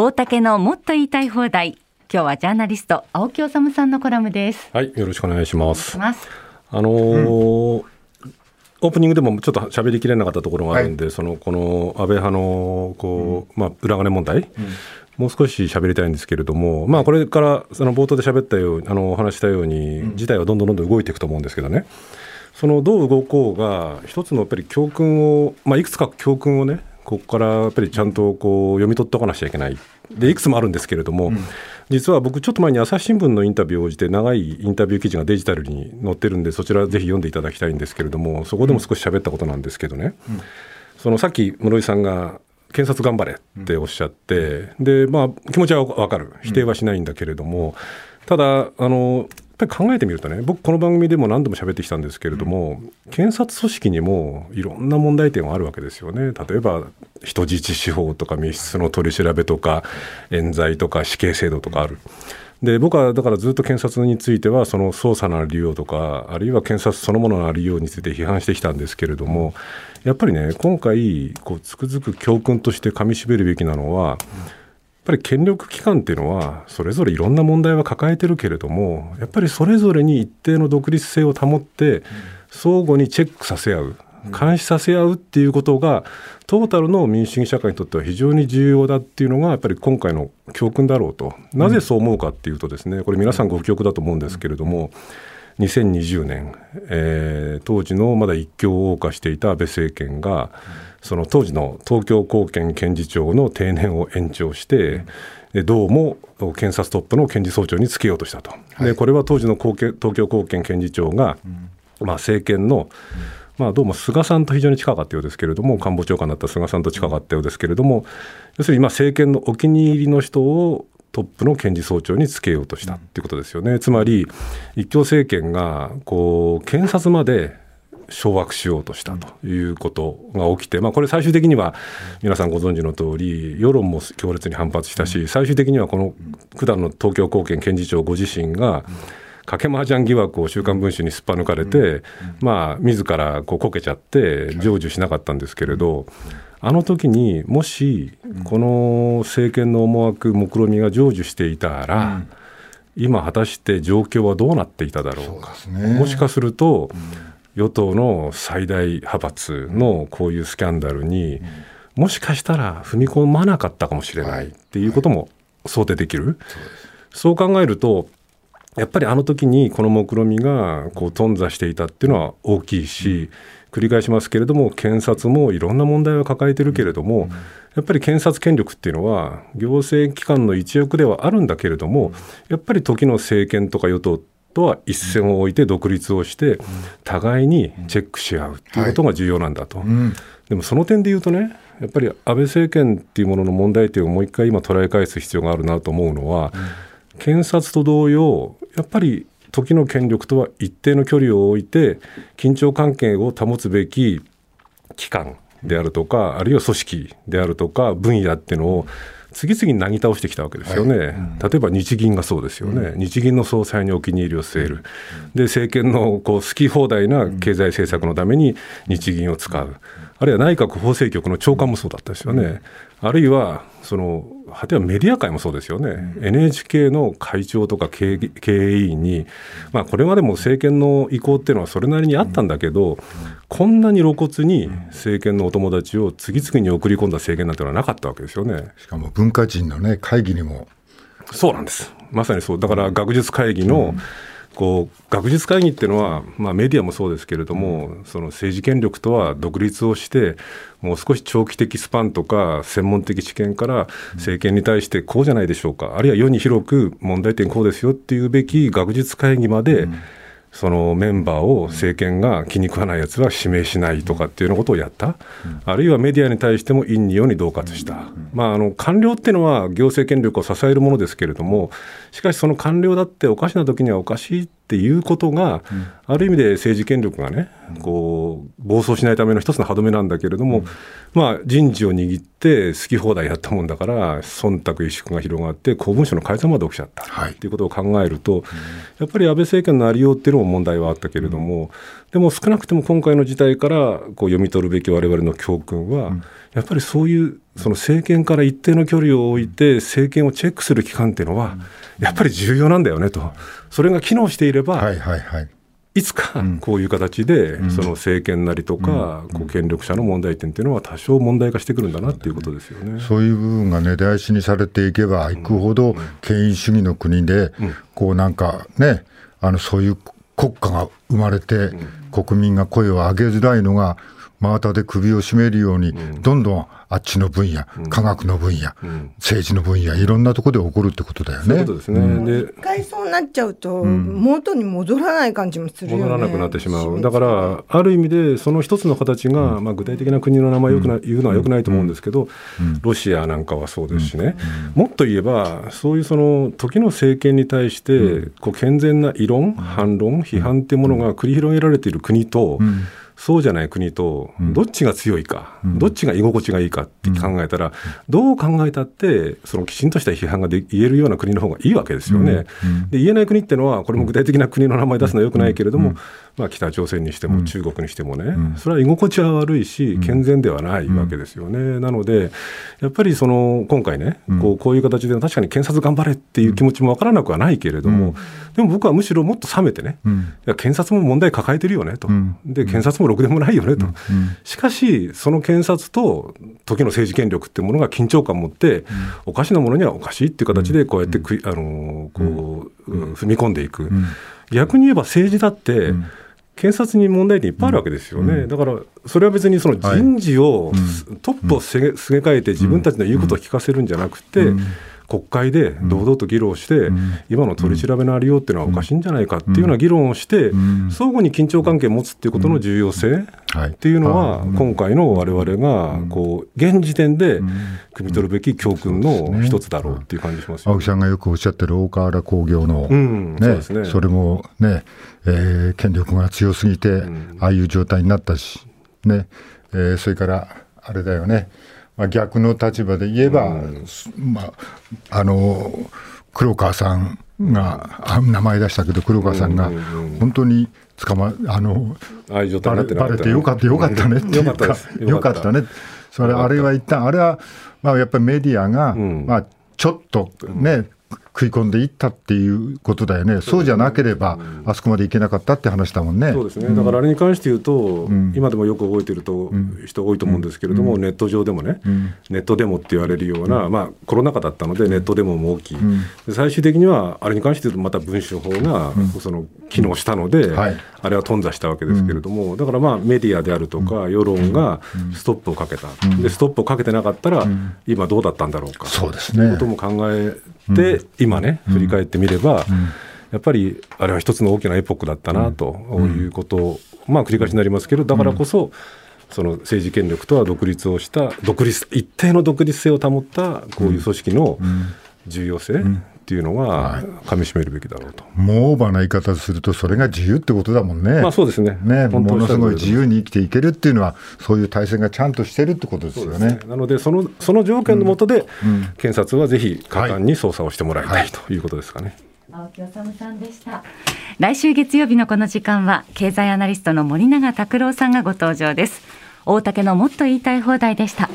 大竹のもっと言いたい放題。今日はジャーナリスト青木治さんのコラムです。はいよろしくお願いします。ます。あのーオープニングでもちょっと喋りきれなかったところがあるんで、そのこの安倍派のこう、まあ、裏金問題、もう少し喋りたいんですけれども、まあ、これからその冒頭で喋ったようにあのお話したように、事態はどんどんどんどん動いていくと思うんですけどね、そのどう動こうが、一つのやっぱり教訓を、まあ、いくつか教訓をね、ここからやっぱりちゃんとこう読み取っておかなきゃいけない。でいくつもあるんですけれども、実は僕ちょっと前に朝日新聞のインタビューを応じて長いインタビュー記事がデジタルに載ってるんでそちらぜひ読んでいただきたいんですけれどもそこでも少し喋ったことなんですけどね、そのさっき室井さんが検察頑張れっておっしゃって、でまあ気持ちは分かる。否定はしないんだけれども、ただあのぱり考えてみるとね僕この番組でも何度も喋ってきたんですけれども、検察組織にもいろんな問題点はあるわけですよね例えば人質司法とか密室の取り調べとか冤罪とか死刑制度とかある。で僕はだからずっと検察についてはその捜査のありようとかあるいは検察そのもののありようについて批判してきたんですけれどもやっぱりね今回こうつくづく教訓としてかみしめるべきなのはやっぱり権力機関っていうのはそれぞれいろんな問題は抱えてるけれどもやっぱりそれぞれに一定の独立性を保って相互にチェックさせ合う監視させ合うっていうことがトータルの民主主義社会にとっては非常に重要だっていうのがやっぱり今回の教訓だろうと。なぜそう思うかっていうとですねこれ皆さんご記憶だと思うんですけれども2020年、えー当時のまだ一強を謳歌していた安倍政権がその当時の東京高検検事長の定年を延長して、でどうも検察トップの検事総長につけようとしたと、でこれは当時の東京高検検事長が、まあ、政権の、まあ、どうも菅さんと非常に近かったようですけれども官房長官だった菅さんと近かったようですけれども要するに今政権のお気に入りの人をトップの検事総長につけようとしたっていうことですよね。つまり一強政権がこう検察まで掌握しようとしたということが起きて、まあ、これ最終的には皆さんご存知の通り世論も強烈に反発したし最終的にはこの九段の東京高検検事長ご自身が賭け麻雀疑惑を「週刊文春」にすっぱ抜かれて、まあ自らこうこけちゃって成就しなかったんですけれど、あの時にもしこの政権の思惑目論見が成就していたら、今果たして状況はどうなっていただろうか。ね。もしかすると、与党の最大派閥のこういうスキャンダルに、もしかしたら踏み込まなかったかもしれないっていうことも想定できる？そう考えると、やっぱりあの時にこの目論見がこう頓挫していたっていうのは大きいし、繰り返しますけれども、検察もいろんな問題を抱えてるけれども、やっぱり検察権力っていうのは、行政機関の一翼ではあるんだけれども、やっぱり時の政権とか与党とは一線を置いて独立をして、互いにチェックし合うっていうことが重要なんだと。うん。でもその点で言うとね、やっぱり安倍政権っていうものの問題点をもう一回今捉え返す必要があるなと思うのは、検察と同様、やっぱり時の権力とは一定の距離を置いて、緊張関係を保つべき機関であるとか、あるいは組織であるとか、分野っていうのを、次々になぎ倒してきたわけですよね、例えば日銀がそうですよね、日銀の総裁にお気に入りを据える、で政権のこう好き放題な経済政策のために日銀を使う、あるいは内閣法制局の長官もそうだったですよね、あるいはその果てはメディア界もそうですよね、NHK の会長とか経営委員に、まあ、これまでも政権の意向っていうのはそれなりにあったんだけど、こんなに露骨に政権のお友達を次々に送り込んだ政権なんてのはなかったわけですよね。しかも文化人のね会議にも。そうなんです。まさにそう。だから学術会議の、こう学術会議っていうのは、まあ、メディアもそうですけれども、その政治権力とは独立をして、もう少し長期的スパンとか、専門的知見から政権に対してこうじゃないでしょうか、あるいは世に広く問題点こうですよっていうべき学術会議まで、そのメンバーを政権が気に食わないやつは指名しないとかっていうようなことをやった、あるいはメディアに対しても陰に世に恫喝した、まあ、あの官僚っていうのは行政権力を支えるものですけれども、しかしその官僚だっておかしな時にはおかしいっていうことが、ある意味で政治権力がね、こう暴走しないための一つの歯止めなんだけれども、まあ、人事を握って好き放題やったもんだから、忖度萎縮が広がって、公文書の改ざんまで起きちゃった。はい。っていうことを考えると、やっぱり安倍政権のありようっていうのも問題はあったけれども、でも少なくとも今回の事態からこう読み取るべき我々の教訓は、やっぱりそういうその政権から一定の距離を置いて政権をチェックする機関っていうのはやっぱり重要なんだよねと。それが機能していれば、はいはいはい。いつかこういう形で、その政権なりとか、こう権力者の問題点っていうのは多少問題化してくるんだなっていうことですよね。そういう部分が根絶やしにされていけばいくほど、権威主義の国で、こうなんかね、あのそういう国家が生まれて、国民が声を上げづらいのが、真綿で首を絞めるように、どんどんあっちの分野、科学の分野、政治の分野、いろんなところで起こるってことだよね。そういうこ。とですね。で一回そうなっちゃうと、元に戻らない感じもするよね。戻らなくなってしまう、だから、ある意味で、その一つの形が、まあ、具体的な国の名前をよくな言うのはよくないと思うんですけど、ロシアなんかはそうですしね、もっと言えば、そういうその時の政権に対して、こう健全な異論、反論、批判っていうものが繰り広げられている国と、そうじゃない国と、どっちが強いか、どっちが居心地がいいかって考えたら、どう考えたって、そのきちんとした批判がで言えるような国の方がいいわけですよね。で言えない国ってのは、これも具体的な国の名前出すのはよくないけれども、まあ、北朝鮮にしても中国にしてもね、それは居心地は悪いし、健全ではないわけですよね。なので、やっぱりその今回ね、こうこういう形で、確かに検察頑張れっていう気持ちもわからなくはないけれども、でも僕はむしろもっと冷めてね、いや検察も問題抱えてるよねと、で検察もろくでもないよねと、しかし、その検察と時の政治権力っていうものが緊張感を持って、おかしなものにはおかしいっていう形で、こうやってあのこう、うん。踏み込んでいく、逆に言えば政治だって、検察に問題点いっぱいあるわけですよね、だからそれは別にその人事を、トップをすげすげ替えて、自分たちの言うことを聞かせるんじゃなくて、国会で堂々と議論して、今の取り調べのありようっていうのはおかしいんじゃないかっていうような議論をして、相互に緊張関係を持つっていうことの重要性はい。っていうのは、今回の我々がこう現時点で汲み取るべき教訓の一つだろうっていう感じしますよ。青木さんがよくおっしゃってる大河原工業の、うん。そうですね。それもね、えー権力が強すぎて、ああいう状態になったし、ねえーそれからあれだよね、まあ、逆の立場で言えば、すまあ、あの黒川さんが、あ名前出したけど、黒川さんが本当に捕まあのバレてよかったよかったねっていうよかよかった。ね。それあれは一旦あれはまあやっぱりメディアが、ん。まあちょっとね、食い込んでいったっていうことだよね。そうじゃなければ、あそこまでいけなかったって話だもんね。そうですね、だからあれに関して言うと、今でもよく覚えてると、人多いと思うんですけれども、ネット上でもね、ネットデモって言われるような、まあ、コロナ禍だったので、ネットデモも大きい、で最終的には、あれに関して言うと、また文書法が、その機能したので、はい。あれは頓挫したわけですけれども、だからまあメディアであるとか、世論がストップをかけた、で、ストップをかけてなかったら、今どうだったんだろうか。そうですね。ということも考えて、今ね、振り返ってみれば、やっぱりあれは一つの大きなエポックだったなということを、まあ繰り返しになりますけど、だからこそ、その政治権力とは独立をした、独立、一定の独立性を保ったこういう組織の重要性っていうのは、かみしめるべきだろうと。もうオーバーな言い方するとそれが自由ってことだもんね。まあそうですね。ねものすごい自由に生きていけるっていうのはそういう体制がちゃんとしてるってことですよね。なのでその、その条件の下で、検察はぜひ果敢に捜査をしてもらいたい。ということですかね。青木治さんでした。来週月曜日のこの時間は経済アナリストの森永卓郎さんがご登場です。大竹のもっと言いたい放題でした